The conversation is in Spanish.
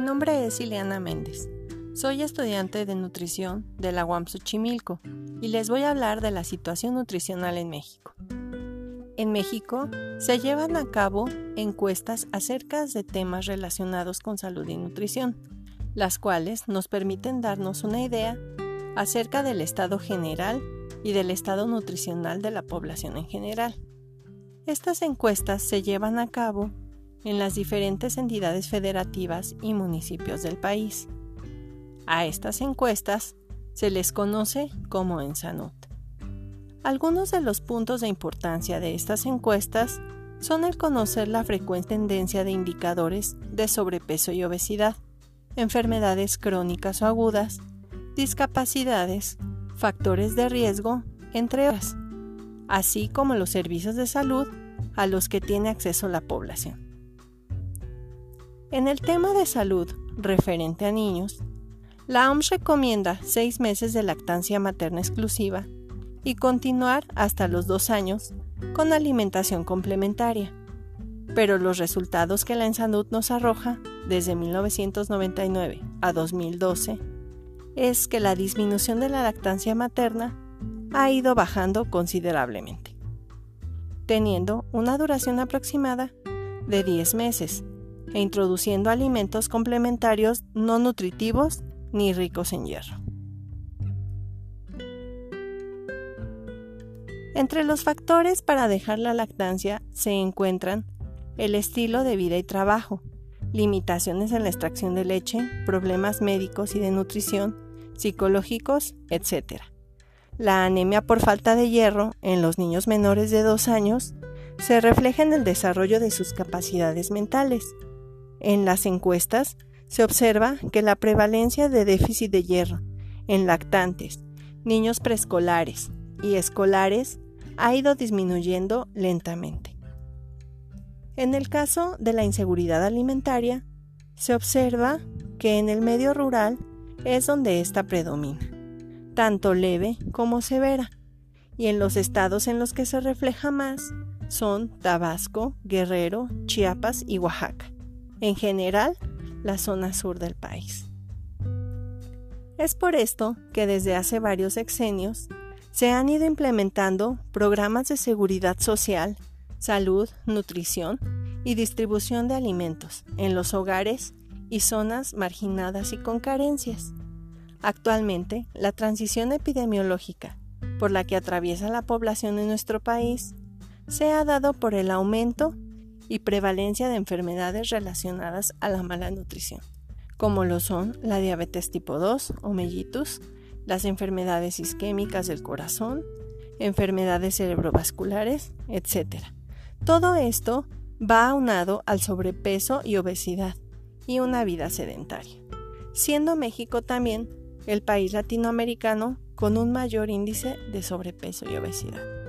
nombre es Ileana Méndez. Soy estudiante de nutrición de la UAM Xochimilco y les voy a hablar de la situación nutricional en México. En México se llevan a cabo encuestas acerca de temas relacionados con salud y nutrición, las cuales nos permiten darnos una idea acerca del estado general y del estado nutricional de la población en general. Estas encuestas se llevan a cabo en las diferentes entidades federativas y municipios del país. A estas encuestas se les conoce como ENSANUT. Algunos de los puntos de importancia de estas encuestas son el conocer la frecuente tendencia de indicadores de sobrepeso y obesidad, enfermedades crónicas o agudas, discapacidades, factores de riesgo, entre otras, así como los servicios de salud a los que tiene acceso la población. En el tema de salud referente a niños, la OMS recomienda seis meses de lactancia materna exclusiva y continuar hasta los dos años con alimentación complementaria. Pero los resultados que la ENSANUD nos arroja desde 1999 a 2012 es que la disminución de la lactancia materna ha ido bajando considerablemente, teniendo una duración aproximada de 10 meses e introduciendo alimentos complementarios no nutritivos ni ricos en hierro. Entre los factores para dejar la lactancia se encuentran el estilo de vida y trabajo, limitaciones en la extracción de leche, problemas médicos y de nutrición, psicológicos, etc. La anemia por falta de hierro en los niños menores de 2 años se refleja en el desarrollo de sus capacidades mentales, en las encuestas se observa que la prevalencia de déficit de hierro en lactantes, niños preescolares y escolares ha ido disminuyendo lentamente. En el caso de la inseguridad alimentaria, se observa que en el medio rural es donde ésta predomina, tanto leve como severa, y en los estados en los que se refleja más son Tabasco, Guerrero, Chiapas y Oaxaca en general la zona sur del país. Es por esto que desde hace varios sexenios se han ido implementando programas de seguridad social, salud, nutrición y distribución de alimentos en los hogares y zonas marginadas y con carencias. Actualmente, la transición epidemiológica por la que atraviesa la población en nuestro país se ha dado por el aumento y prevalencia de enfermedades relacionadas a la mala nutrición, como lo son la diabetes tipo 2 o mellitus, las enfermedades isquémicas del corazón, enfermedades cerebrovasculares, etc. Todo esto va aunado al sobrepeso y obesidad y una vida sedentaria, siendo México también el país latinoamericano con un mayor índice de sobrepeso y obesidad.